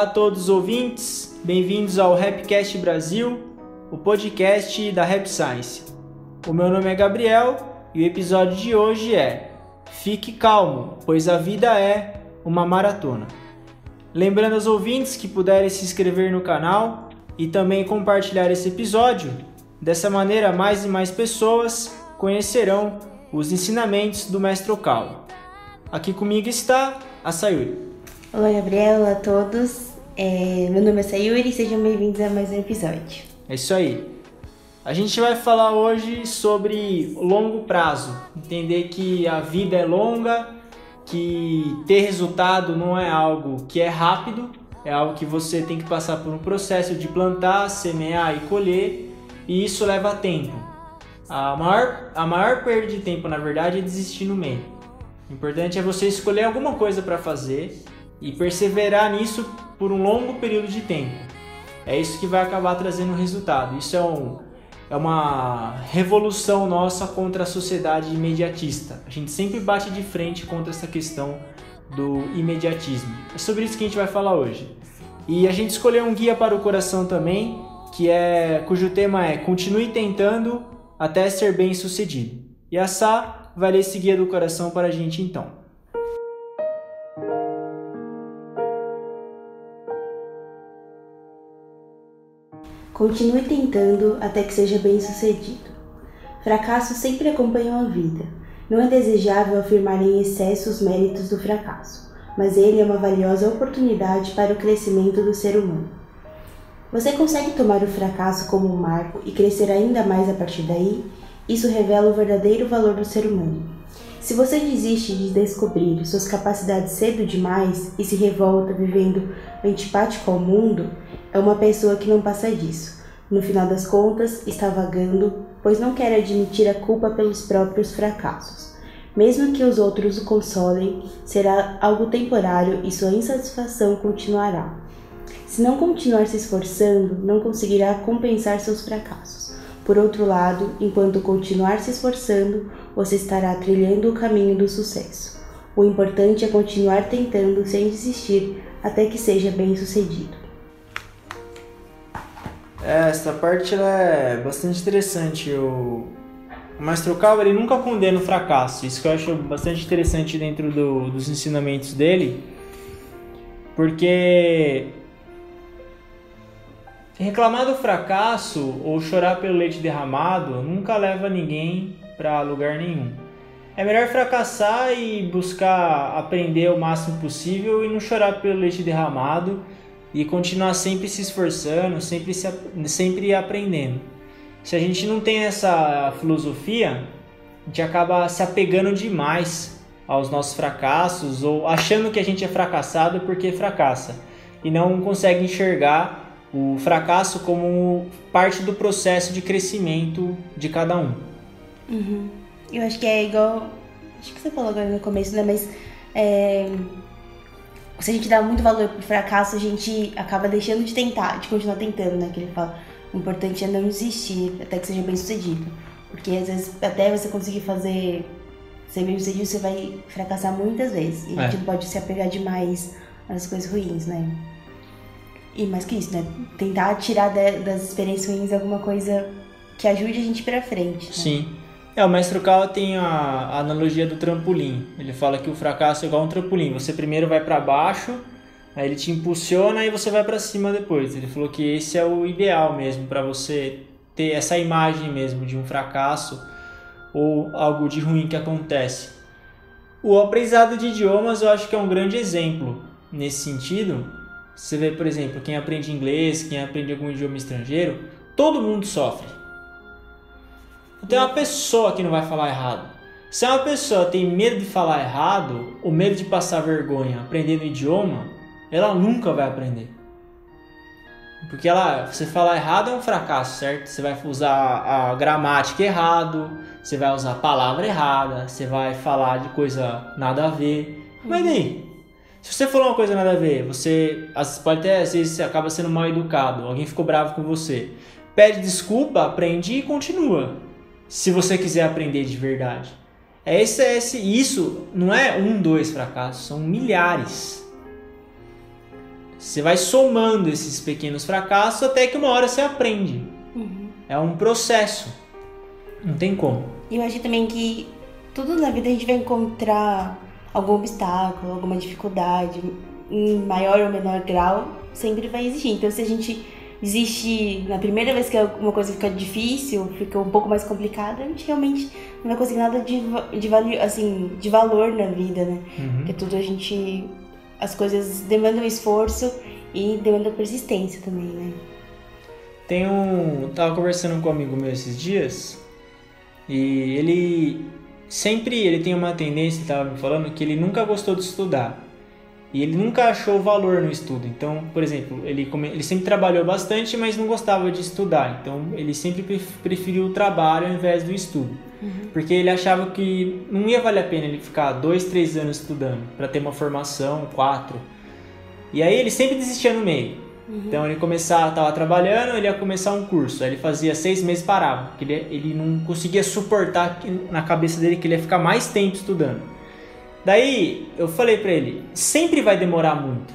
Olá a todos os ouvintes, bem-vindos ao Rapcast Brasil, o podcast da Rap Science. O meu nome é Gabriel e o episódio de hoje é Fique calmo, pois a vida é uma maratona. Lembrando aos ouvintes que puderem se inscrever no canal e também compartilhar esse episódio, dessa maneira mais e mais pessoas conhecerão os ensinamentos do Mestre Okao. Aqui comigo está a Sayuri. Olá, Gabriel, olá a todos. É, meu nome é Sayuri e sejam bem-vindos a mais um episódio. É isso aí. A gente vai falar hoje sobre longo prazo, entender que a vida é longa, que ter resultado não é algo que é rápido, é algo que você tem que passar por um processo de plantar, semear e colher, e isso leva tempo. A maior, a maior perda de tempo, na verdade, é desistir no meio. O importante é você escolher alguma coisa para fazer e perseverar nisso por um longo período de tempo. É isso que vai acabar trazendo resultado. Isso é, um, é uma revolução nossa contra a sociedade imediatista. A gente sempre bate de frente contra essa questão do imediatismo. É sobre isso que a gente vai falar hoje. E a gente escolheu um guia para o coração também, que é cujo tema é Continue tentando até ser bem sucedido. E a Sá vai ler esse guia do coração para a gente então. Continue tentando até que seja bem sucedido. Fracassos sempre acompanham a vida. Não é desejável afirmar em excesso os méritos do fracasso, mas ele é uma valiosa oportunidade para o crescimento do ser humano. Você consegue tomar o fracasso como um marco e crescer ainda mais a partir daí? Isso revela o verdadeiro valor do ser humano. Se você desiste de descobrir suas capacidades cedo demais e se revolta vivendo antipático ao mundo, é uma pessoa que não passa disso. No final das contas, está vagando, pois não quer admitir a culpa pelos próprios fracassos. Mesmo que os outros o consolem, será algo temporário e sua insatisfação continuará. Se não continuar se esforçando, não conseguirá compensar seus fracassos. Por outro lado, enquanto continuar se esforçando, você estará trilhando o caminho do sucesso. O importante é continuar tentando sem desistir até que seja bem sucedido. É, essa parte é bastante interessante. O, o Mestre Okawa ele nunca condena o fracasso. Isso que eu acho bastante interessante dentro do, dos ensinamentos dele. Porque reclamar do fracasso ou chorar pelo leite derramado nunca leva ninguém para lugar nenhum. É melhor fracassar e buscar aprender o máximo possível e não chorar pelo leite derramado e continuar sempre se esforçando, sempre, se, sempre aprendendo. Se a gente não tem essa filosofia, a gente acaba se apegando demais aos nossos fracassos ou achando que a gente é fracassado porque fracassa e não consegue enxergar o fracasso como parte do processo de crescimento de cada um. Uhum. Eu acho que é igual. Acho que você falou agora no começo, né? Mas é, se a gente dá muito valor pro fracasso, a gente acaba deixando de tentar, de continuar tentando, né? Que ele fala. O importante é não desistir até que seja bem sucedido. Porque às vezes, até você conseguir fazer ser bem sucedido, você vai fracassar muitas vezes. E é. a gente não pode se apegar demais às coisas ruins, né? E mais que isso, né? Tentar tirar das experiências ruins alguma coisa que ajude a gente pra frente. Né? Sim. É, o mestre Kawa tem a, analogia do trampolim. Ele fala que o fracasso é igual um trampolim. Você primeiro vai para baixo, aí ele te impulsiona e você vai para cima depois. Ele falou que esse é o ideal mesmo para você ter essa imagem mesmo de um fracasso ou algo de ruim que acontece. O aprendizado de idiomas eu acho que é um grande exemplo nesse sentido. Você vê, por exemplo, quem aprende inglês, quem aprende algum idioma estrangeiro, todo mundo sofre não tem uma pessoa que não vai falar errado. Se uma pessoa tem medo de falar errado, ou medo de passar vergonha aprendendo idioma, ela nunca vai aprender. Porque ela, você falar errado é um fracasso, certo? Você vai usar a gramática errado, você vai usar a palavra errada, você vai falar de coisa nada a ver. Mas daí? Se você falou uma coisa nada a ver, você pode até às vezes você acaba sendo mal educado, alguém ficou bravo com você. Pede desculpa, aprende e continua se você quiser aprender de verdade. É esse, é esse, isso não é um, dois fracassos, são milhares. Você vai somando esses pequenos fracassos até que uma hora você aprende. Uhum. É um processo. Não tem como. Eu acho também que tudo na vida a gente vai encontrar algum obstáculo, alguma dificuldade, em maior ou menor grau, sempre vai existir. Então, se a gente desistir na primeira vez que uma coisa fica difícil, fica um pouco mais complicada, a gente realmente não vai conseguir nada de, de, assim, de valor na vida, né? Uhum. Porque tudo a gente. As coisas demandam esforço e demandam persistência também, né? Tem um. Tava conversando com um amigo meu esses dias e ele sempre ele tem uma tendência, estava me falando, que ele nunca gostou de estudar. E ele nunca achou valor no estudo. Então, por exemplo, ele, ele sempre trabalhou bastante, mas não gostava de estudar. Então, ele sempre preferiu o trabalho ao invés do estudo. Uhum. Porque ele achava que não ia valer a pena ele ficar dois, três anos estudando para ter uma formação, quatro. E aí ele sempre desistia no meio. Uhum. Então ele começava, estava trabalhando, ele ia começar um curso. Aí ele fazia seis meses parava, porque ele, ele não conseguia suportar na cabeça dele que ele ia ficar mais tempo estudando. Daí eu falei para ele, sempre vai demorar muito.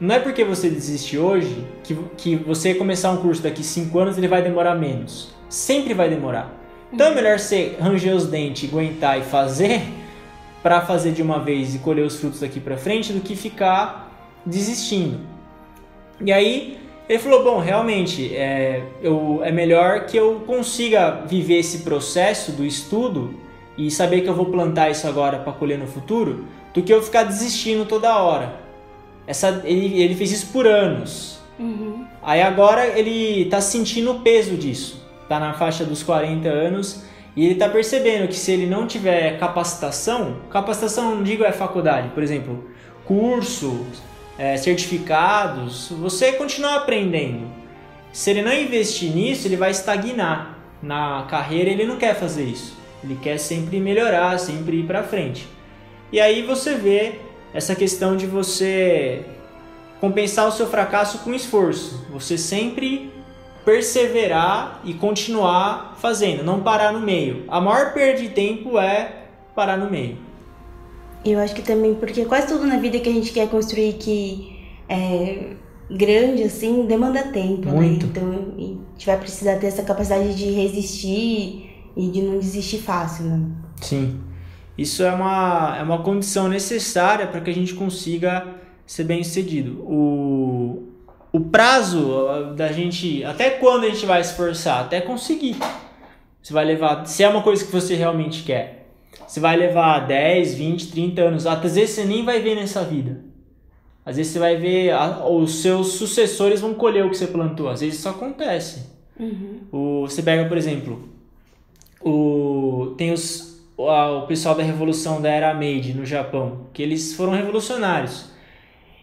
Não é porque você desiste hoje que, que você começar um curso daqui cinco anos ele vai demorar menos. Sempre vai demorar. Então é melhor você ranger os dentes, aguentar e fazer para fazer de uma vez e colher os frutos daqui para frente do que ficar desistindo. E aí ele falou: Bom, realmente é, eu, é melhor que eu consiga viver esse processo do estudo e saber que eu vou plantar isso agora para colher no futuro, do que eu ficar desistindo toda hora. Essa, ele, ele fez isso por anos. Uhum. Aí agora ele está sentindo o peso disso. Está na faixa dos 40 anos e ele está percebendo que se ele não tiver capacitação, capacitação não digo é faculdade, por exemplo, curso, é, certificados, você continua aprendendo. Se ele não investir nisso, ele vai estagnar na carreira. Ele não quer fazer isso. Ele quer sempre melhorar, sempre ir para frente. E aí você vê essa questão de você compensar o seu fracasso com esforço. Você sempre perseverar e continuar fazendo, não parar no meio. A maior perda de tempo é parar no meio. Eu acho que também, porque quase tudo na vida que a gente quer construir que é grande, assim, demanda tempo, né? Muito. né? Então a gente vai precisar ter essa capacidade de resistir e de não desistir fácil, né? Sim. Isso é uma, é uma condição necessária para que a gente consiga ser bem sucedido. O, o prazo da gente. Até quando a gente vai esforçar? Até conseguir. Você vai levar. Se é uma coisa que você realmente quer. Você vai levar 10, 20, 30 anos. Às vezes você nem vai ver nessa vida. Às vezes você vai ver. Os seus sucessores vão colher o que você plantou. Às vezes isso acontece. Uhum. O, você pega, por exemplo, o, tem os, o, pessoal da revolução da Era Meiji no Japão, que eles foram revolucionários.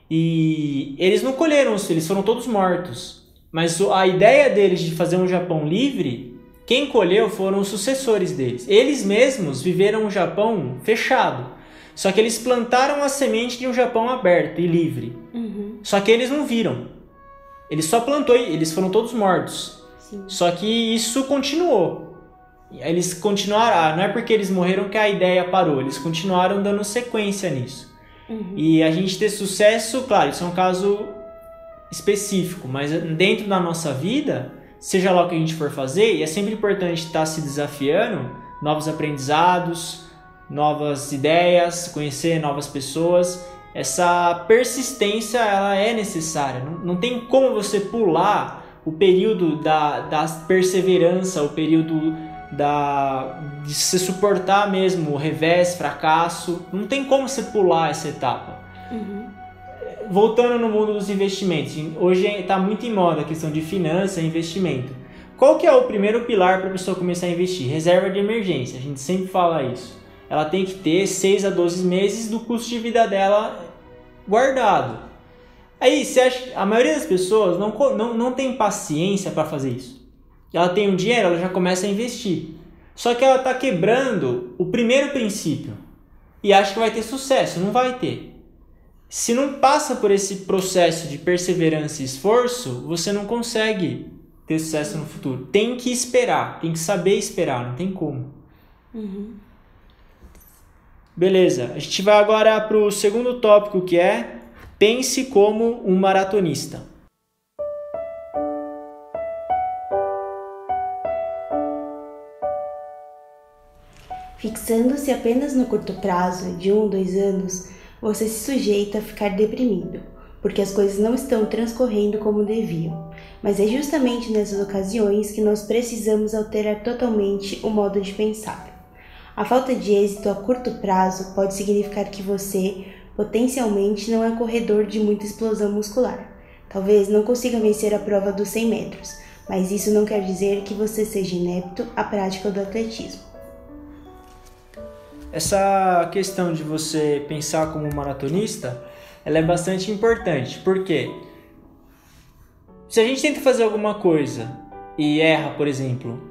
E eles não colheram os filhos, foram todos mortos. Mas a ideia deles de fazer um Japão livre, quem colheu foram os sucessores deles. Eles mesmos viveram um Japão fechado. Só que eles plantaram a semente de um Japão aberto e livre. Uhum. Só que eles não viram. Eles só plantou e eles foram todos mortos. Sim. Só que isso continuou. Eles continuaram, ah, não é porque eles morreram que a ideia parou, eles continuaram dando sequência nisso. Uhum. E a gente ter sucesso, claro, isso é um caso específico, mas dentro da nossa vida, seja lá o que a gente for fazer, e é sempre importante estar se desafiando, novos aprendizados, novas ideias, conhecer novas pessoas. Essa persistência ela é necessária. Não, não tem como você pular o período da, da perseverança, o período da, de se suportar mesmo o revés, fracasso. Não tem como você pular essa etapa. Uhum. Voltando no mundo dos investimentos, hoje está muito em moda a questão de finança e investimento. Qual que é o primeiro pilar para a pessoa começar a investir? Reserva de emergência, a gente sempre fala isso. Ela tem que ter 6 a 12 meses do custo de vida dela guardado. Aí, você acha, a maioria das pessoas não, não, não tem paciência para fazer isso ela tem um dinheiro, ela já começa a investir. Só que ela está quebrando o primeiro princípio e acha que vai ter sucesso. Não vai ter. Se não passa por esse processo de perseverança e esforço, você não consegue ter sucesso no futuro. Tem que esperar, tem que saber esperar, não tem como. Uhum. Beleza, a gente vai agora para o segundo tópico que é Pense como um maratonista. Fixando-se apenas no curto prazo, de um dois anos, você se sujeita a ficar deprimido, porque as coisas não estão transcorrendo como deviam. Mas é justamente nessas ocasiões que nós precisamos alterar totalmente o modo de pensar. A falta de êxito a curto prazo pode significar que você, potencialmente, não é corredor de muita explosão muscular. Talvez não consiga vencer a prova dos 100 metros, mas isso não quer dizer que você seja inepto à prática do atletismo. Essa questão de você pensar como maratonista, ela é bastante importante, porque se a gente tenta fazer alguma coisa e erra, por exemplo,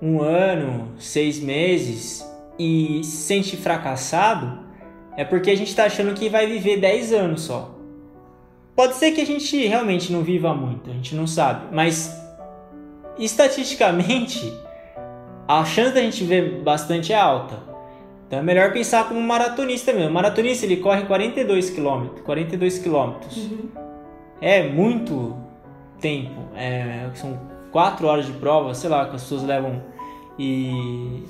um ano, seis meses e se sente fracassado, é porque a gente está achando que vai viver 10 anos só. Pode ser que a gente realmente não viva muito, a gente não sabe, mas estatisticamente a chance da gente ver bastante é alta. Então é melhor pensar como um maratonista mesmo. O maratonista ele corre 42 km, 42 km. Uhum. É muito tempo. É, são 4 horas de prova, sei lá, que as pessoas levam e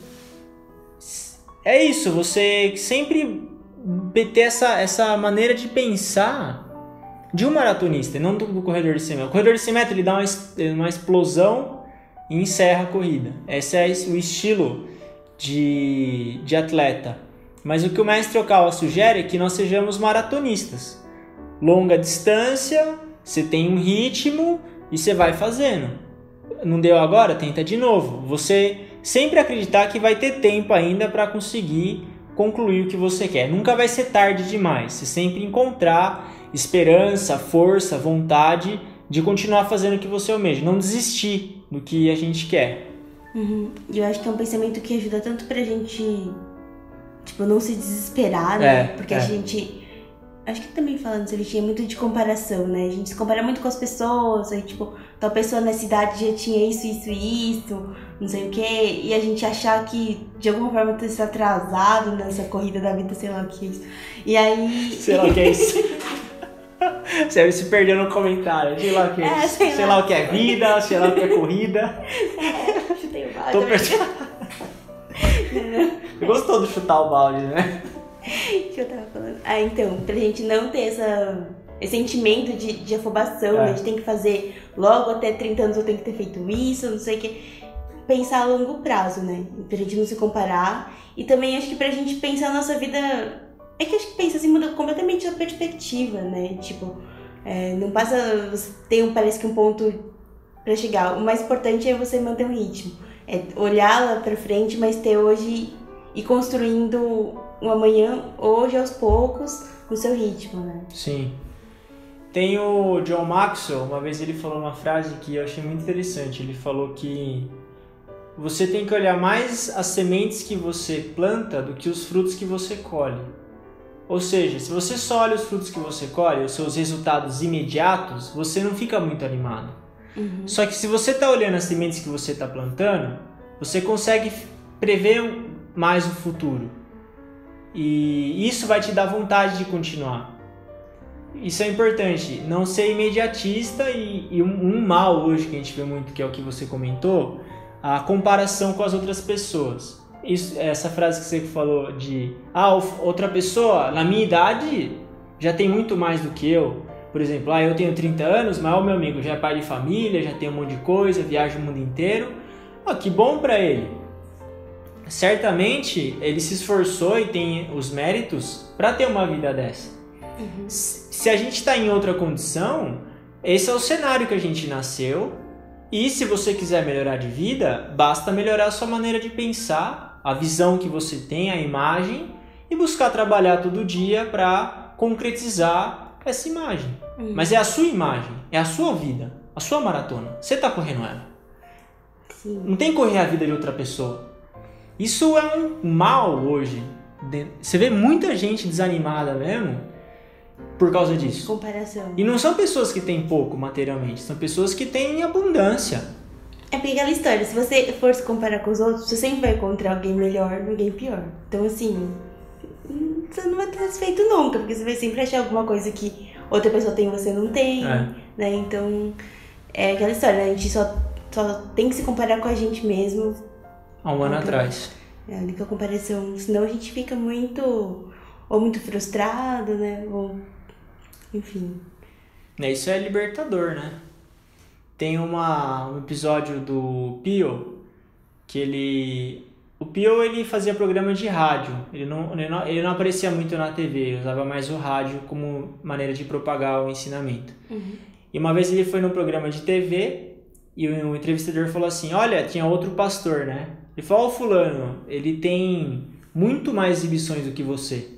é isso, você sempre ter essa, essa maneira de pensar de um maratonista, não do, do corredor de 100 metros. O corredor de 100 metros ele dá uma, uma explosão e encerra a corrida. Esse é o estilo de, de atleta. Mas o que o mestre Okawa sugere é que nós sejamos maratonistas. Longa distância, você tem um ritmo e você vai fazendo. Não deu agora? Tenta de novo. Você sempre acreditar que vai ter tempo ainda para conseguir concluir o que você quer. Nunca vai ser tarde demais. Você sempre encontrar esperança, força, vontade de continuar fazendo o que você almeja, não desistir do que a gente quer. Uhum. Eu acho que é um pensamento que ajuda tanto pra gente, tipo, não se desesperar, né? É, Porque é. a gente Acho que também falando isso, ele tinha muito de comparação, né? A gente se compara muito com as pessoas, aí tipo, tal pessoa na cidade já tinha isso, isso e isso, não sei o quê, e a gente achar que de alguma forma tá se atrasado nessa corrida da vida, sei lá o que é isso. E aí. Sei lá o que é isso. Você se perdeu no comentário, sei lá o que é, é sei, sei lá. lá. o que é vida, sei lá o que é corrida. É. Tô perdendo. Você gostou do chutar o balde, né? que eu tava falando. Ah, então, pra gente não ter essa, esse sentimento de, de afobação, é. a gente tem que fazer logo até 30 anos eu tenho que ter feito isso, não sei o que. Pensar a longo prazo, né? Pra gente não se comparar. E também acho que pra gente pensar a nossa vida. É que acho que pensa assim, muda completamente a perspectiva, né? Tipo, é, não passa. Tem um, parece que um ponto para chegar. O mais importante é você manter um ritmo. É olhar lá pra frente, mas ter hoje e construindo um amanhã hoje aos poucos no seu ritmo, né? Sim. Tem o John Maxwell, uma vez ele falou uma frase que eu achei muito interessante. Ele falou que você tem que olhar mais as sementes que você planta do que os frutos que você colhe. Ou seja, se você só olha os frutos que você colhe, os seus resultados imediatos, você não fica muito animado. Uhum. Só que se você está olhando as sementes que você está plantando, você consegue prever mais o futuro. E isso vai te dar vontade de continuar. Isso é importante, não ser imediatista e, e um, um, mal hoje que a gente vê muito, que é o que você comentou, a comparação com as outras pessoas. Isso, essa frase que você falou de ah, outra pessoa na minha idade já tem muito mais do que eu. Por exemplo, ah, eu tenho 30 anos, mas o meu amigo já é pai de família, já tem um monte de coisa, viaja o mundo inteiro. Ah, que bom para ele certamente ele se esforçou e tem os méritos para ter uma vida dessa. Uhum. Se a gente está em outra condição, esse é o cenário que a gente nasceu. E se você quiser melhorar de vida, basta melhorar a sua maneira de pensar, a visão que você tem, a imagem e buscar trabalhar todo dia para concretizar essa imagem. Uhum. Mas é a sua imagem, é a sua vida, a sua maratona. Você está correndo ela. Sim. Não tem que correr a vida de outra pessoa. Isso é um mal hoje. Você vê muita gente desanimada mesmo por causa disso. Comparação. E não são pessoas que têm pouco materialmente, são pessoas que têm abundância. É porque aquela história, se você for se comparar com os outros, você sempre vai encontrar alguém melhor, alguém pior. Então, assim, você não vai estar satisfeito nunca, porque você vai sempre achar alguma coisa que outra pessoa tem e você não tem, É. né? Então, é aquela história, né? a gente só, só tem que se comparar com a gente mesmo, Há um ano Ok. atrás. é a única comparação, senão a gente fica muito, ou muito frustrado, né? Ou, enfim. Né, Isso é libertador, né? Tem uma, um episódio do Pio que ele. O Pio ele fazia programa de rádio. Ele não, ele, não, ele não aparecia muito na TV, usava mais o rádio como maneira de propagar o ensinamento. E uma vez ele foi num programa de TV e o, entrevistador falou assim: Olha, tinha outro pastor, né? Ele falou: Ó, Fulano, ele tem muito mais exibições do que você.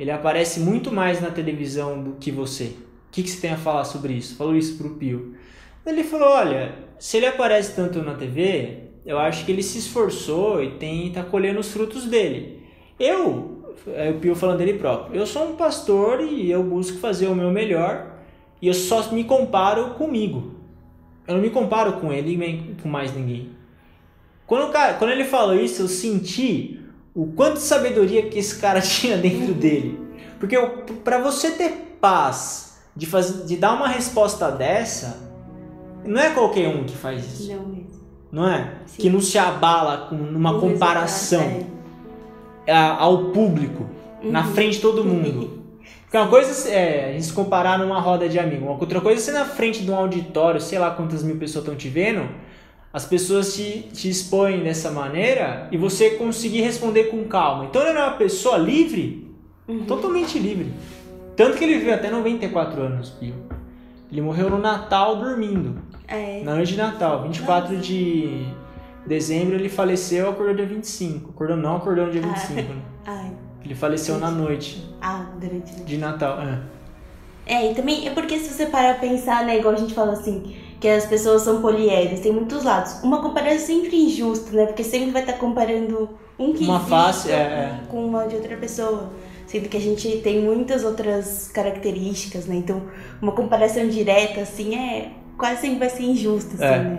Ele aparece muito mais na televisão do que você. O que, que você tem a falar sobre isso? Falou isso pro Pio. Ele falou: Olha, se ele aparece tanto na TV, eu acho que ele se esforçou e tem tá colhendo os frutos dele. Eu, é o Pio falando dele próprio, eu sou um pastor e eu busco fazer o meu melhor e eu só me comparo comigo. Eu não me comparo com ele nem com mais ninguém. Quando, cara, quando ele falou isso, eu senti o quanto de sabedoria que esse cara tinha dentro dele. Porque para você ter paz de, de dar uma resposta dessa, não é qualquer um que faz isso, Não mesmo. Não é? Sim. Que não se abala com uma O comparação a- ao público, na Uhum. frente de todo mundo. Porque uma coisa é a gente se comparar numa roda de amigos, uma outra coisa é você na frente de um auditório, sei lá quantas mil pessoas estão te vendo, as pessoas te, te expõem dessa maneira e você conseguir responder com calma. Então ele era uma pessoa livre, Uhum. totalmente livre. Tanto que ele viveu até 94 anos, Pio. Ele morreu no Natal dormindo. É. Na noite de Natal, 24 de dezembro, ele faleceu, acordou dia 25. Acordou não, acordou no dia 25. né? Ai. Ele faleceu na noite Ah, durante de Natal. É. É, e também é porque se você parar pra pensar, né, igual a gente fala assim, que as pessoas são poliédricas, tem muitos lados. Uma comparação é sempre injusta, né? Porque sempre vai estar comparando um que Uma face, é, é. com uma de outra pessoa. Sendo que a gente tem muitas outras características, né? Então, uma comparação direta, assim, é quase sempre vai ser injusta, assim, É. né?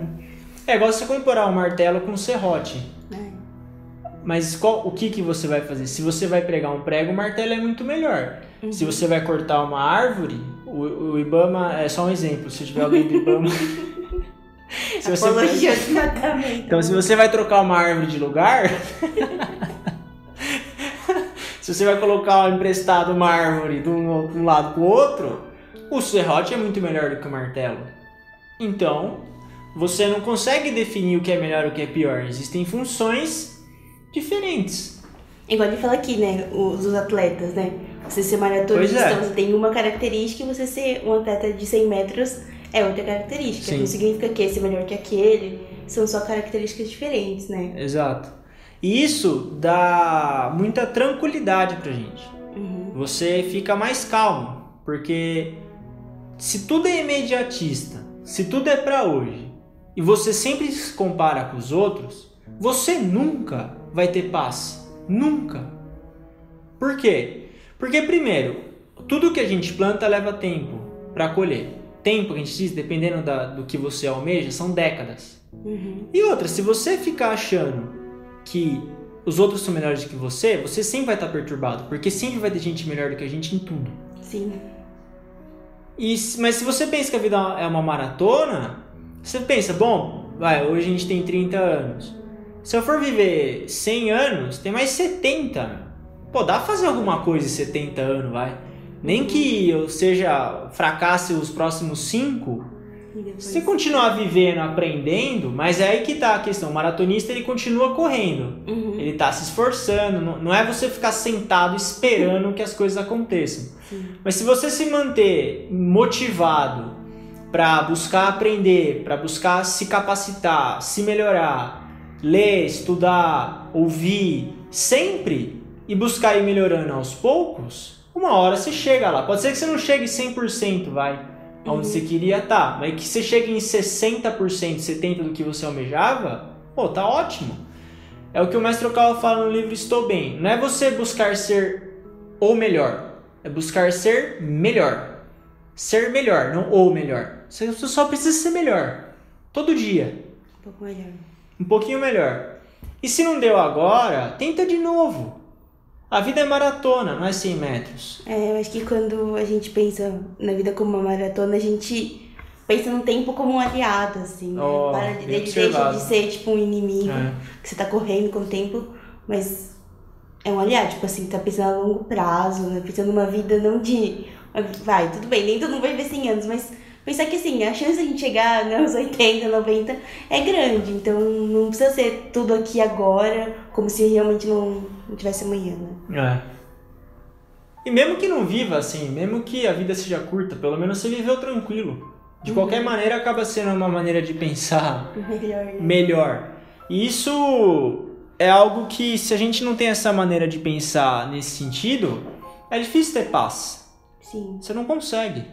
É igual você comparar um martelo com um serrote. É. Mas qual, o que, que você vai fazer? Se você vai pregar um prego, o martelo é muito melhor. Uhum. Se você vai cortar uma árvore, o, o Ibama é só um exemplo. Se tiver alguém do Ibama. se você vai- Apologia de matamento. Então, se você vai trocar uma árvore de lugar, se você vai colocar emprestado uma árvore de um, de um lado para o outro, o serrote é muito melhor do que o martelo. Então, você não consegue definir o que é melhor e o que é pior. Existem funções diferentes. Igual ele fala aqui, né? Os, os atletas, né? Você ser maratonista, é. você tem uma característica e você ser um atleta de 100 metros é outra característica. Sim. Não significa que esse é melhor que aquele. São só características diferentes, né? Exato. E isso dá muita tranquilidade pra gente. Uhum. você fica mais calmo, porque se tudo é imediatista, se tudo é pra hoje, e você sempre se compara com os outros, você nunca vai ter paz, nunca. Por quê? Porque primeiro, tudo que a gente planta leva tempo para colher. Tempo que a gente diz, dependendo da- do que você almeja, são décadas. Uhum. E outra, se você ficar achando que os outros são melhores do que você, você sempre vai estar perturbado, porque sempre vai ter gente melhor do que a gente em tudo. Sim. E, mas se você pensa que a vida é uma maratona, você pensa, bom, vai, hoje a gente tem 30 anos. Se eu for viver 100 anos, tem mais 70. Pô, dá pra fazer alguma coisa em 70 anos, vai. Nem que eu seja fracasse os próximos 5, E depois... se você continuar vivendo, aprendendo, mas é aí que tá a questão. O maratonista ele continua correndo. Uhum. Ele tá se esforçando. Não, não é você ficar sentado esperando que as coisas aconteçam. Sim. Mas se você se manter motivado para buscar aprender, para buscar se capacitar, se melhorar, ler, estudar, ouvir, sempre e buscar ir melhorando aos poucos, uma hora você chega lá. Pode ser que você não chegue 100%, vai, aonde você queria estar, mas que você chegue em 60%, 70% do que você almejava, pô, tá ótimo. É o que o mestre Okawa fala no livro Estou Bem. Não é você buscar ser o melhor, é buscar ser melhor. Ser melhor, não o melhor. Você só precisa ser melhor. Todo dia. Um pouco melhor. Um pouquinho melhor. E se não deu agora, tenta de novo. A vida é maratona, não é 100 metros. É, eu acho que quando a gente pensa na vida como uma maratona, a gente pensa no tempo como um aliado, assim. Né? Oh, Para bem de, ele deixa de ser, tipo, um inimigo, É. que você tá correndo com o tempo, mas é um aliado, tipo assim, tá pensando a longo prazo, né? Pensando numa vida não de. Vai, tudo bem, nem todo mundo vai viver 100 anos, mas pensar que assim, a chance de a gente chegar nos 80, 90 é grande, então não precisa ser tudo aqui agora, como se realmente não, não tivesse amanhã, né? É. E mesmo que não viva assim, mesmo que a vida seja curta, pelo menos você viveu tranquilo. De qualquer maneira, acaba sendo uma maneira de pensar Melhor, né? melhor. E isso é algo que, se a gente não tem essa maneira de pensar nesse sentido, é difícil ter paz. Sim. Você não consegue.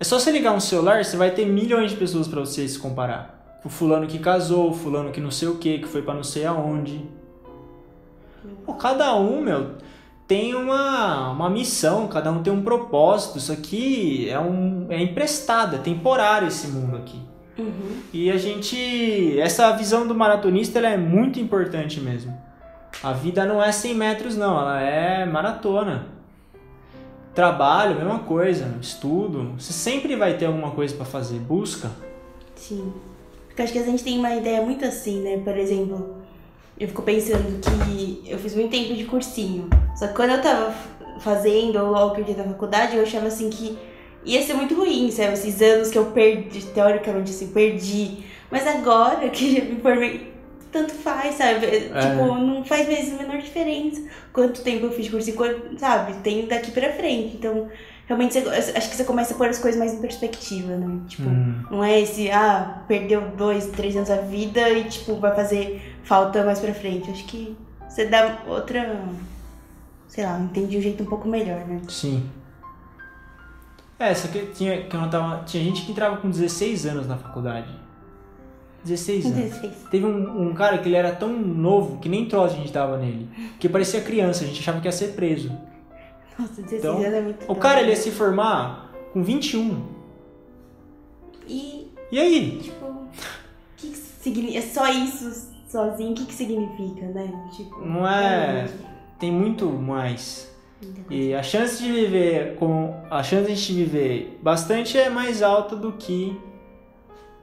É só você ligar um celular, você vai ter milhões de pessoas pra você se comparar. O fulano que casou, o fulano que não sei o que, que foi pra não sei aonde. Pô, cada um, meu, tem uma, uma missão, cada um tem um propósito. Isso aqui é, um, é emprestado, é temporário esse mundo aqui. Uhum. E a gente. Essa visão do maratonista ela é muito importante mesmo. A vida não é 100 metros, não, ela é maratona. Trabalho, mesma coisa, estudo. Você sempre vai ter alguma coisa pra fazer. Busca. Sim. Porque acho que a gente tem uma ideia muito assim, né? Por exemplo, eu fico pensando que eu fiz muito tempo de cursinho. Só que quando eu tava fazendo, ou logo que eu na faculdade, eu achava assim que ia ser muito ruim, sabe? Esses anos que eu perdi, teoricamente assim, perdi. Mas agora que eu me formei, tanto faz, sabe? Tipo, não faz mesmo a menor diferença quanto tempo eu fiz de cursinho, quanto, sabe? Tem daqui pra frente. Então, realmente, você- acho que você começa a pôr as coisas mais em perspectiva, né? Tipo, Hum. não é esse, ah, perdeu dois, três anos da vida e, tipo, vai fazer falta mais pra frente. Acho que você dá outra. Sei lá, entendi de um jeito um pouco melhor, né? Sim. É, só que tinha, que eu tava, tinha gente que entrava com 16 anos na faculdade. 16 anos. 16. Teve um, um cara que ele era tão novo que nem troço a gente dava nele. Que parecia criança, a gente achava que ia ser preso. Nossa, 16 Então, anos é muito O cara ele ia se formar com 21. E, E aí? tipo, o que, que significa? É só isso sozinho? O que, que significa, né? Tipo, Não é. Tem muito mais. E a chance de viver com. A chance de a gente viver bastante é mais alta do que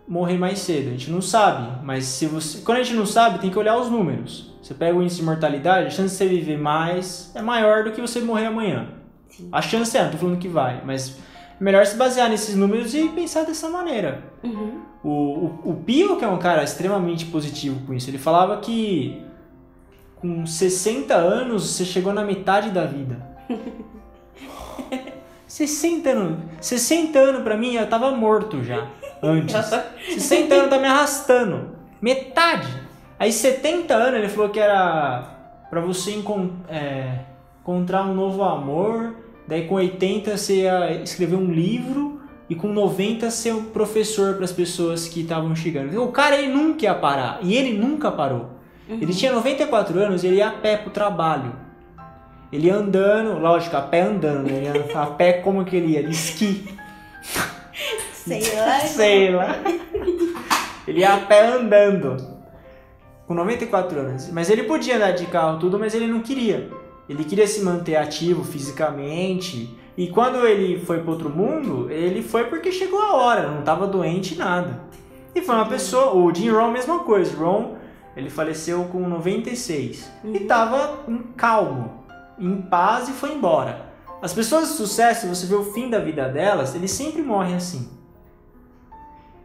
morrer mais cedo. A gente não sabe. Mas se você. Quando a gente não sabe, tem que olhar os números. Você pega o índice de mortalidade, a chance de você viver mais é maior do que você morrer amanhã. Sim. A chance é, não tô falando que vai, mas é melhor se basear nesses números e pensar dessa maneira. Uhum. O, o, o Pio, que é um cara extremamente positivo com isso, ele falava que com 60 anos você chegou na metade da vida. 60 anos. 60 anos pra mim eu tava morto já. Antes. 60 anos tá me arrastando. Metade. Aí 70 anos ele falou que era pra você é, encontrar um novo amor. Daí com 80 você ia escrever um livro. E com 90 ser um professor para as pessoas que estavam chegando. O cara ele nunca ia parar. E ele nunca parou. Ele tinha 94 anos e ele ia a pé pro trabalho. Ele ia andando, lógico, a pé andando. né? A pé como que ele ia? De esqui. Sei lá. Sei lá. Ele ia a pé andando. Com 94 anos. Mas ele podia andar de carro tudo, mas ele não queria. Ele queria se manter ativo fisicamente. E quando ele foi para outro mundo, ele foi porque chegou a hora, não estava doente nada. E foi uma pessoa, o Jim Rohn mesma coisa. Ron, ele faleceu com 96 e estava calmo, em paz e foi embora. As pessoas de sucesso, você vê o fim da vida delas, eles sempre morrem assim.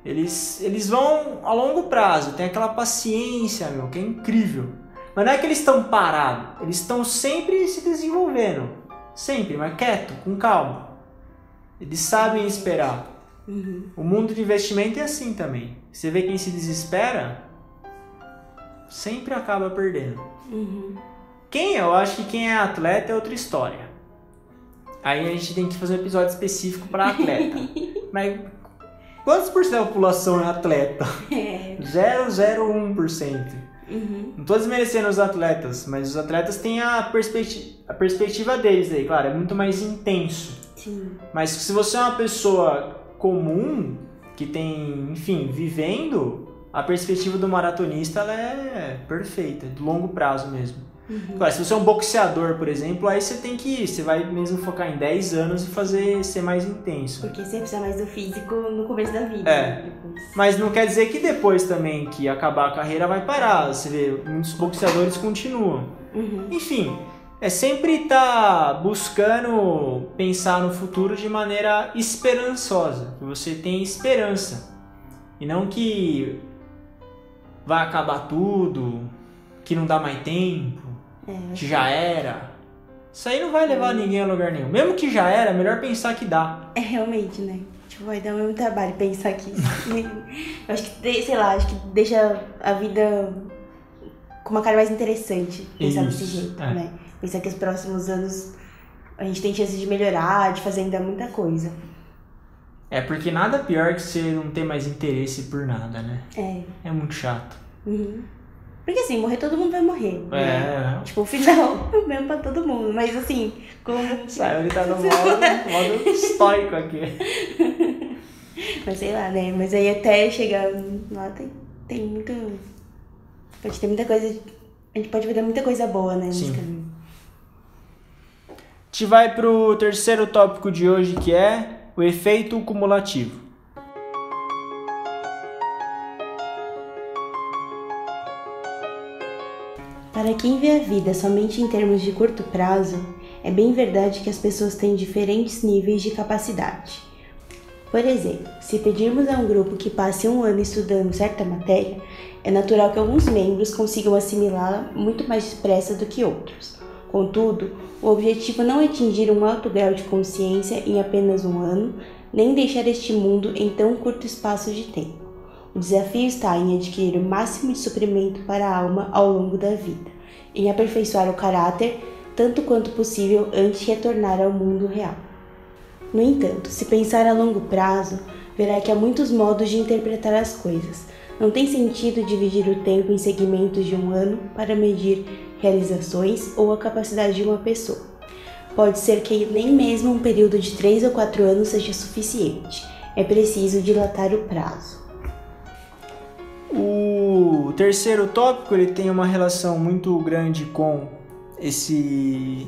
Eles, eles vão a longo prazo, tem aquela paciência, meu, que é incrível. Mas não é que eles estão parados, eles estão sempre se desenvolvendo. Sempre, mas quieto, com calma. Eles sabem esperar. Uhum. O mundo de investimento é assim também. Você vê quem se desespera, sempre acaba perdendo. Uhum. Quem eu acho que quem é atleta é outra história. Aí a gente tem que fazer um episódio específico para atleta. Mas quantos por cento da população é atleta? É. 0,01%. Uhum. Não tô desmerecendo os atletas, mas os atletas têm a, perspecti a perspectiva deles aí, claro, é muito mais intenso. Sim. Mas se você é uma pessoa comum, que tem, enfim, vivendo, a perspectiva do maratonista ela é perfeita, de longo prazo mesmo. Uhum. Claro, se você é um boxeador, por exemplo, aí você tem que. Você vai mesmo focar em 10 anos e fazer ser mais intenso. Porque você precisa mais do físico no começo da vida. É. Né? Mas não quer dizer que depois também que acabar a carreira vai parar. Você vê, muitos boxeadores continuam. Uhum. Enfim, é sempre estar tá buscando pensar no futuro de maneira esperançosa, que você tem esperança. E não que vai acabar tudo, que não dá mais tempo, é, que já era. Isso aí não vai levar é. ninguém a lugar nenhum. Mesmo que já era, é melhor pensar que dá. É realmente, né? Tipo, vai dar muito trabalho pensar que. eu acho que, sei lá, acho que deixa a vida com uma cara mais interessante pensar Isso, desse jeito, é. né? Pensar que os próximos anos a gente tem chance de melhorar, de fazer ainda muita coisa. É, porque nada pior que você não ter mais interesse por nada, né? É. É muito chato. Uhum. Porque assim, morrer todo mundo vai morrer. É. Né? Tipo, o final é mesmo pra todo mundo. Mas assim, como. Sabe, ele tá no modo, modo estoico aqui. Mas sei lá, né? Mas aí até chegar lá tem, tem muito. Pode ter muita coisa. A gente pode ver muita coisa boa, né? Sim. Nesse caminho. A gente vai pro terceiro tópico de hoje que é o efeito cumulativo. Para quem vê a vida somente em termos de curto prazo, é bem verdade que as pessoas têm diferentes níveis de capacidade. Por exemplo, se pedirmos a um grupo que passe um ano estudando certa matéria, é natural que alguns membros consigam assimilá-la muito mais depressa do que outros. Contudo, o objetivo não é atingir um alto grau de consciência em apenas um ano, nem deixar este mundo em tão curto espaço de tempo. O desafio está em adquirir o máximo de suprimento para a alma ao longo da vida, em aperfeiçoar o caráter tanto quanto possível antes de retornar ao mundo real. No entanto, se pensar a longo prazo, verá que há muitos modos de interpretar as coisas. Não tem sentido dividir o tempo em segmentos de um ano para medir realizações ou a capacidade de uma pessoa. Pode ser que nem mesmo um período de 3 ou 4 anos seja suficiente. É preciso dilatar o prazo. O terceiro tópico ele tem uma relação muito grande com esse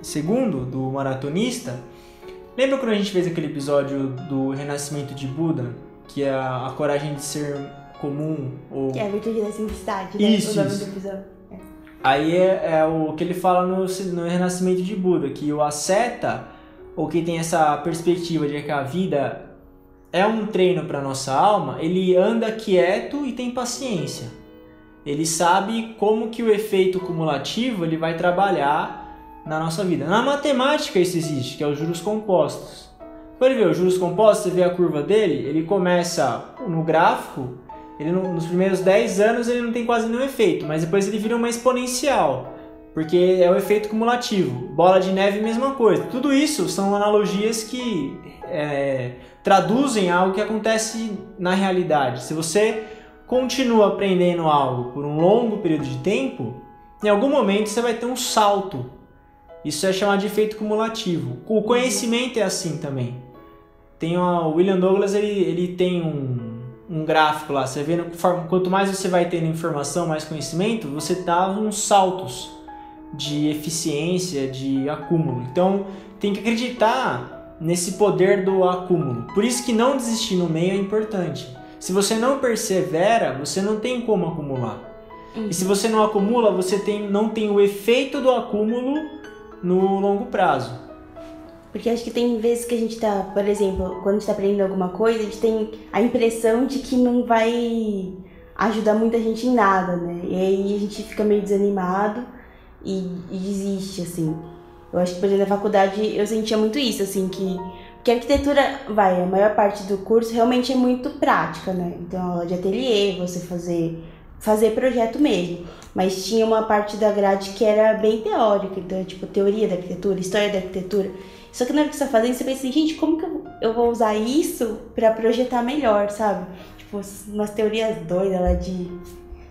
segundo do maratonista. Lembra quando a gente fez aquele episódio do renascimento de Buda, que é a, a coragem de ser comum ou que é a virtude da simplicidade, né? Isso, isso. É. Aí é, é, o que ele fala no, no renascimento de Buda, que o asceta ou quem tem essa perspectiva de que a vida é um treino para nossa alma, ele anda quieto e tem paciência. Ele sabe como que o efeito cumulativo ele vai trabalhar na nossa vida. Na matemática isso existe, que é os juros compostos. Pode ver, os juros compostos, você vê a curva dele, ele começa no gráfico, ele nos primeiros 10 anos ele não tem quase nenhum efeito, mas depois ele vira uma exponencial, porque é o efeito cumulativo. Bola de neve, mesma coisa. Tudo isso são analogias que é, traduzem algo que acontece na realidade. Se você continua aprendendo algo por um longo período de tempo, em algum momento você vai ter um salto. Isso é chamado de efeito cumulativo. O conhecimento é assim também. Tem o William Douglas, ele, ele tem um, um gráfico lá. Você vê, quanto mais você vai tendo informação, mais conhecimento, você dá uns saltos de eficiência, de acúmulo. Então, tem que acreditar nesse poder do acúmulo. Por isso que não desistir no meio é importante. Se você não persevera, você não tem como acumular. Uhum. E se você não acumula, você tem, não tem o efeito do acúmulo no longo prazo. Porque acho que tem vezes que a gente tá, por exemplo, quando a gente tá aprendendo alguma coisa, a gente tem a impressão de que não vai ajudar muita gente em nada, né? E aí a gente fica meio desanimado e, e desiste, assim. Eu acho que, por exemplo, na faculdade eu sentia muito isso, assim, que. Porque a arquitetura, vai, a maior parte do curso realmente é muito prática, né? Então, aula de ateliê, você fazer, fazer projeto mesmo. Mas tinha uma parte da grade que era bem teórica, então, tipo, teoria da arquitetura, história da arquitetura. Só que na hora que você tá fazendo, você pensa assim, gente, como que eu vou usar isso para projetar melhor, sabe? Tipo, umas teorias doidas lá de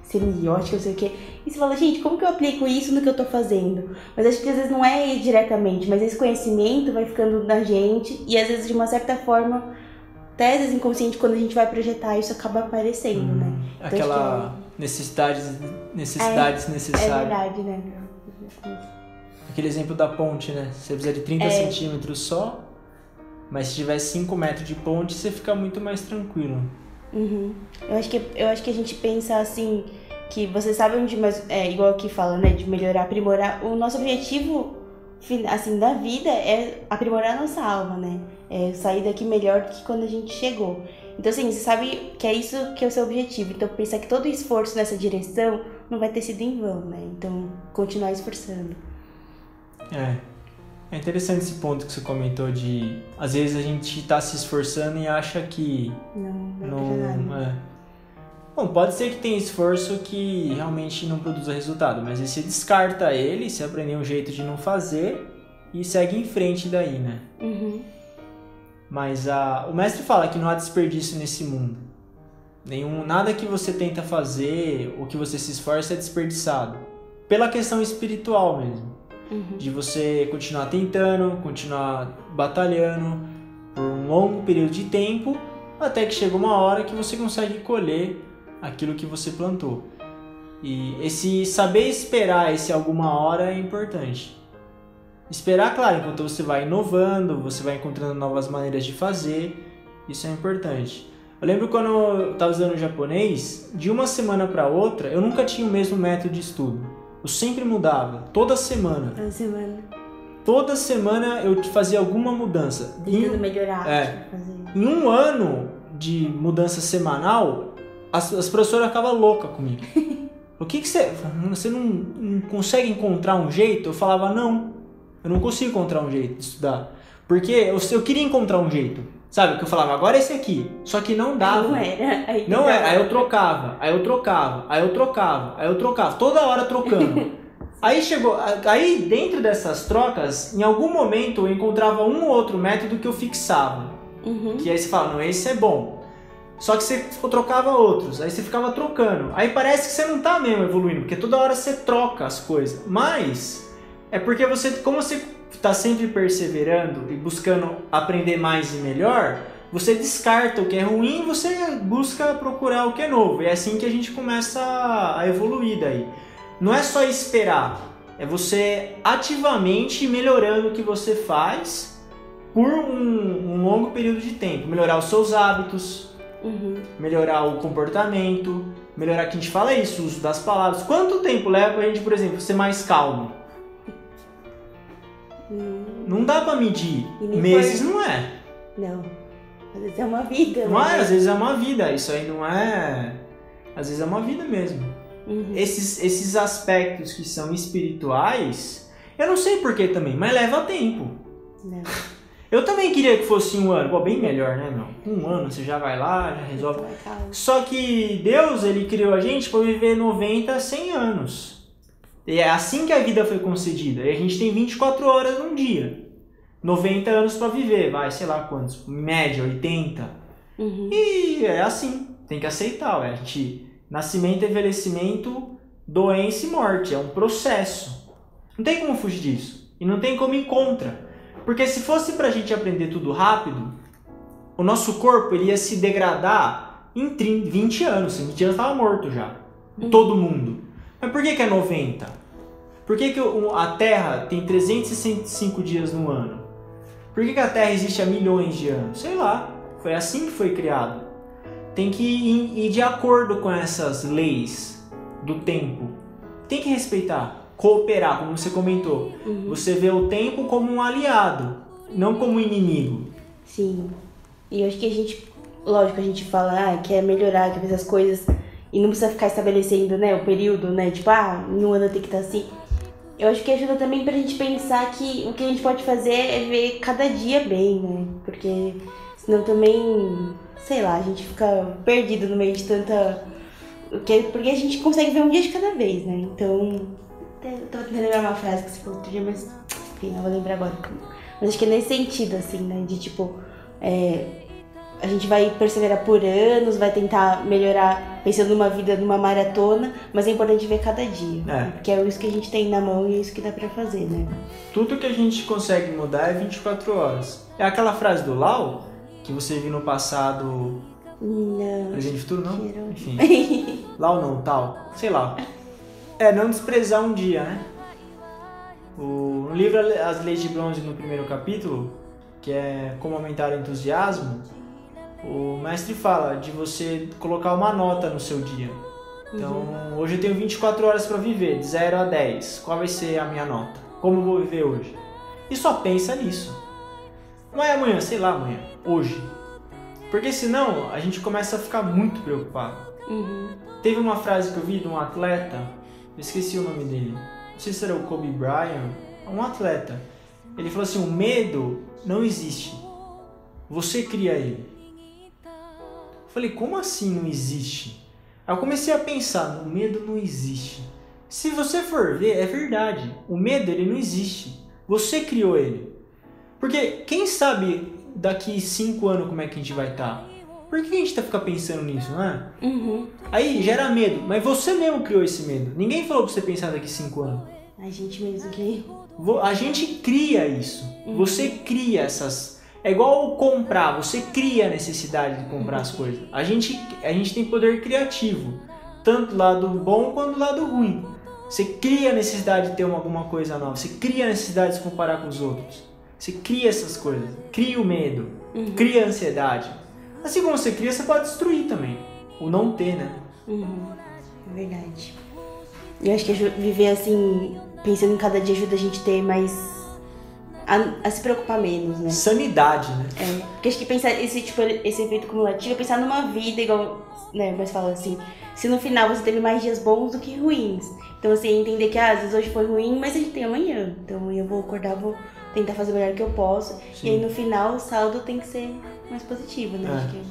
semiótica, não sei o quê. E você fala, gente, como que eu aplico isso no que eu tô fazendo? Mas acho que às vezes não é diretamente, mas esse conhecimento vai ficando na gente e às vezes de uma certa forma, até às vezes inconsciente, quando a gente vai projetar, isso acaba aparecendo, hum, né? Então, Aquela é... necessidades, necessidades é, necessárias. É verdade, né? Aquele exemplo da ponte, né? Você precisa de 30 É. centímetros só, mas se tiver 5 metros de ponte, você fica muito mais tranquilo. Uhum. Eu acho que eu acho que a gente pensa assim que você sabe onde mas é igual que fala, né, de melhorar, aprimorar. O nosso objetivo assim da vida é aprimorar a nossa alma, né? É sair daqui melhor do que quando a gente chegou. Então assim, você sabe que é isso que é o seu objetivo. Então pensar que todo esforço nessa direção não vai ter sido em vão, né? Então continuar esforçando. É. É interessante esse ponto que você comentou de. Às vezes a gente tá se esforçando e acha que Não, não. pra nada. É. Bom, pode ser que tenha esforço que realmente não produza resultado, mas aí você descarta ele, você aprender um jeito de não fazer e segue em frente daí, né? Uhum. Mas a, o mestre fala que não há desperdício nesse mundo. Nenhum, nada que você tenta fazer ou que você se esforça é desperdiçado. Pela questão espiritual mesmo. Uhum. De você continuar tentando, continuar batalhando por um longo período de tempo, até que chega uma hora que você consegue colher aquilo que você plantou. E esse saber esperar esse alguma hora é importante. Esperar, claro, enquanto você vai inovando, você vai encontrando novas maneiras de fazer, isso é importante. Eu lembro quando eu estava estudando japonês, de uma semana para outra, eu nunca tinha o mesmo método de estudo. Eu sempre mudava, toda semana. Toda semana Toda semana eu fazia alguma mudança. tentando Em, melhorar, é. tipo, em um ano de mudança semanal, as, as professoras ficavam loucas comigo. O que que você... Você não, não consegue encontrar um jeito? Eu falava, não. Eu não consigo encontrar um jeito de estudar. Porque eu, eu queria encontrar um jeito. Sabe? Que eu falava, agora é esse aqui. Só que não dava. Não era. Aí Não era, aí eu trocava, aí eu trocava, aí eu trocava, aí eu trocava, toda hora trocando. aí chegou, aí dentro dessas trocas, em algum momento eu encontrava um ou outro método que eu fixava. Uhum. Que aí você fala, não, esse é bom. Só que você trocava outros, aí você ficava trocando. Aí parece que você não tá mesmo evoluindo, porque toda hora você troca as coisas. Mas é porque você, como você tá sempre perseverando e buscando aprender mais e melhor, você descarta o que é ruim você busca procurar o que é novo. É assim que a gente começa a evoluir daí. Não é só esperar, é você ativamente melhorando o que você faz por um, um longo período de tempo. Melhorar os seus hábitos, Uhum. melhorar o comportamento, melhorar que a gente fala isso, o uso das palavras. Quanto tempo leva a gente, por exemplo, ser mais calmo? Hum, Não dá pra medir. Meses foi- não é. Não. Às vezes é uma vida. Não é, né? às vezes é uma vida. Isso aí não é. Às vezes é uma vida mesmo. Uhum. Esses, esses aspectos que são espirituais, eu não sei porquê também, mas leva tempo. Não. Eu também queria que fosse um ano. Pô, bem melhor, né, meu? Um ano você já vai lá, já resolve. Só que Deus, ele criou a gente para viver 90, 100 anos. E é assim que a vida foi concedida. E a gente tem 24 horas num dia. 90 anos para viver, vai, sei lá quantos, média 80. Uhum. E é assim, tem que aceitar, ué. A gente nascimento, envelhecimento, doença e morte, é um processo. Não tem como fugir disso. E não tem como ir contra. Porque se fosse pra gente aprender tudo rápido, o nosso corpo ele ia se degradar em 30, 20 anos. Em 20 anos tava morto já. Todo mundo. Mas por que, que é 90? Por que, que a Terra tem 365 dias no ano? Por que, que a Terra existe há milhões de anos? Sei lá. Foi assim que foi criado. Tem que ir, de acordo com essas leis do tempo. Tem que respeitar, cooperar, como você comentou. Uhum. Você vê o tempo como um aliado, não como um inimigo. Sim. E eu acho que a gente, lógico, a gente fala, ah, quer melhorar, quer fazer as coisas e não precisa ficar estabelecendo, né, o período, né, tipo, ah, no ano tem que estar assim. Eu acho que ajuda também pra gente pensar que o que a gente pode fazer é ver cada dia bem, né? Porque senão também, sei lá, a gente fica perdido no meio de tanta. Porque a gente consegue ver um dia de cada vez, né? Então. até- Eu tô tentando lembrar uma frase que você falou outro dia, mas enfim, não vou lembrar agora. Mas acho que é nesse sentido, assim, né? De tipo, é, a gente vai perseverar por anos, vai tentar melhorar pensando numa vida, numa maratona, mas é importante ver cada dia. É. Porque é isso que a gente tem na mão e é isso que dá pra fazer, né? Tudo que a gente consegue mudar é 24 horas. É aquela frase do Lau, que você viu no passado, Não. presente e futuro, não? Tiro. Enfim, Lau não, tal, sei lá. É, não desprezar um dia, né? O, no livro As Leis de Bronze, no primeiro capítulo, que é Como Aumentar o Entusiasmo, o mestre fala de você colocar uma nota no seu dia. Então, uhum. hoje eu tenho 24 horas para viver, de 0 a 10. Qual vai ser a minha nota? Como eu vou viver hoje? E só pensa nisso. Não é amanhã, sei lá, amanhã. Hoje. Porque senão a gente começa a ficar muito preocupado. Uhum. Teve uma frase que eu vi de um atleta, eu esqueci o nome dele. Não sei se era o Kobe Bryant, um atleta. Ele falou assim: o medo não existe. Você cria ele. Falei, como assim não existe? Aí eu comecei a pensar, o medo não existe. Se você for ver, é verdade. O medo ele não existe. Você criou ele. Porque quem sabe daqui cinco anos como é que a gente vai estar? Tá? Por que a gente tá ficar pensando nisso, não é? Uhum. Aí gera medo, mas você mesmo criou esse medo. Ninguém falou pra você pensar daqui cinco anos. A gente mesmo que. A gente cria isso. Uhum. Você cria essas. É igual comprar, você cria a necessidade de comprar as coisas. A gente, a gente tem poder criativo, tanto lado bom quanto lado ruim. Você cria a necessidade de ter uma, alguma coisa nova, você cria a necessidade de se comparar com os outros. Você cria essas coisas, cria o medo, uhum. cria a ansiedade. Assim como você cria, você pode destruir também. O não ter, né? Uhum. É verdade. Eu acho que viver assim, pensando em cada dia ajuda a gente a ter mais. A, a, se preocupar menos, né? Sanidade, né? É. Porque acho que pensar esse, tipo, esse efeito cumulativo é pensar numa vida igual. Né, mas fala assim, se no final você teve mais dias bons do que ruins. Então assim, entender que ah, às vezes hoje foi ruim, mas a gente tem amanhã. Então amanhã eu vou acordar, vou tentar fazer o melhor que eu posso. Sim. E aí no final o saldo tem que ser mais positivo, né? É. Acho que...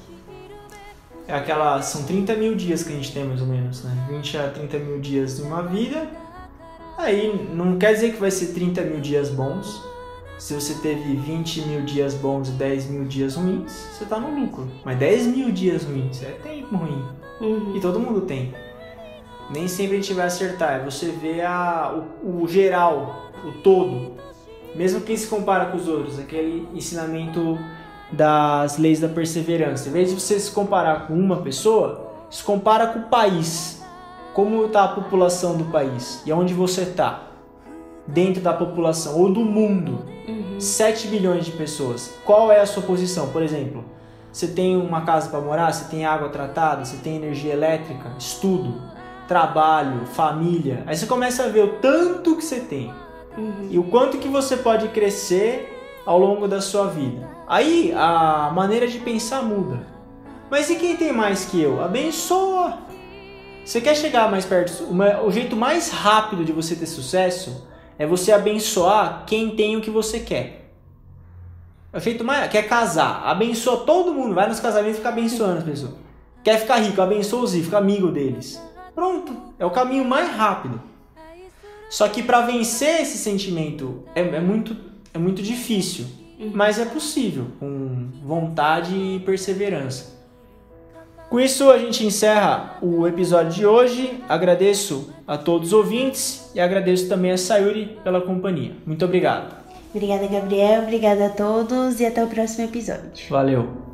É aquela. São 30 mil dias que a gente tem mais ou menos, né? 20 a 30 mil dias de uma vida. Aí não quer dizer que vai ser 30 mil dias bons. Se você teve 20 mil dias bons e 10 mil dias ruins, você tá no lucro. Mas 10 mil dias ruins é tempo ruim. Uhum. E todo mundo tem. Nem sempre a gente vai acertar. É você vê a, o, o geral, o todo. Mesmo quem se compara com os outros, aquele ensinamento das leis da perseverança. Em vez de você se comparar com uma pessoa, se compara com o país. Como está a população do país e onde você está dentro da população ou do mundo. Uhum. 7 bilhões de pessoas. Qual é a sua posição? Por exemplo, você tem uma casa para morar, você tem água tratada, você tem energia elétrica, estudo, trabalho, família. Aí você começa a ver o tanto que você tem uhum. e o quanto que você pode crescer ao longo da sua vida. Aí a maneira de pensar muda. Mas e quem tem mais que eu? Abençoa! Você quer chegar mais perto? O jeito mais rápido de você ter sucesso é você abençoar quem tem o que você quer. É o jeito mais. Quer casar? Abençoa todo mundo. Vai nos casamentos e fica abençoando as pessoas. Quer ficar rico? Abençoa os ricos, fica amigo deles. Pronto. É o caminho mais rápido. Só que para vencer esse sentimento é, é muito é muito difícil, uhum. mas é possível, com vontade e perseverança. Com isso, a gente encerra o episódio de hoje. Agradeço a todos os ouvintes e agradeço também a Sayuri pela companhia. Muito obrigado. Obrigada, Gabriel. Obrigada a todos e até o próximo episódio. Valeu.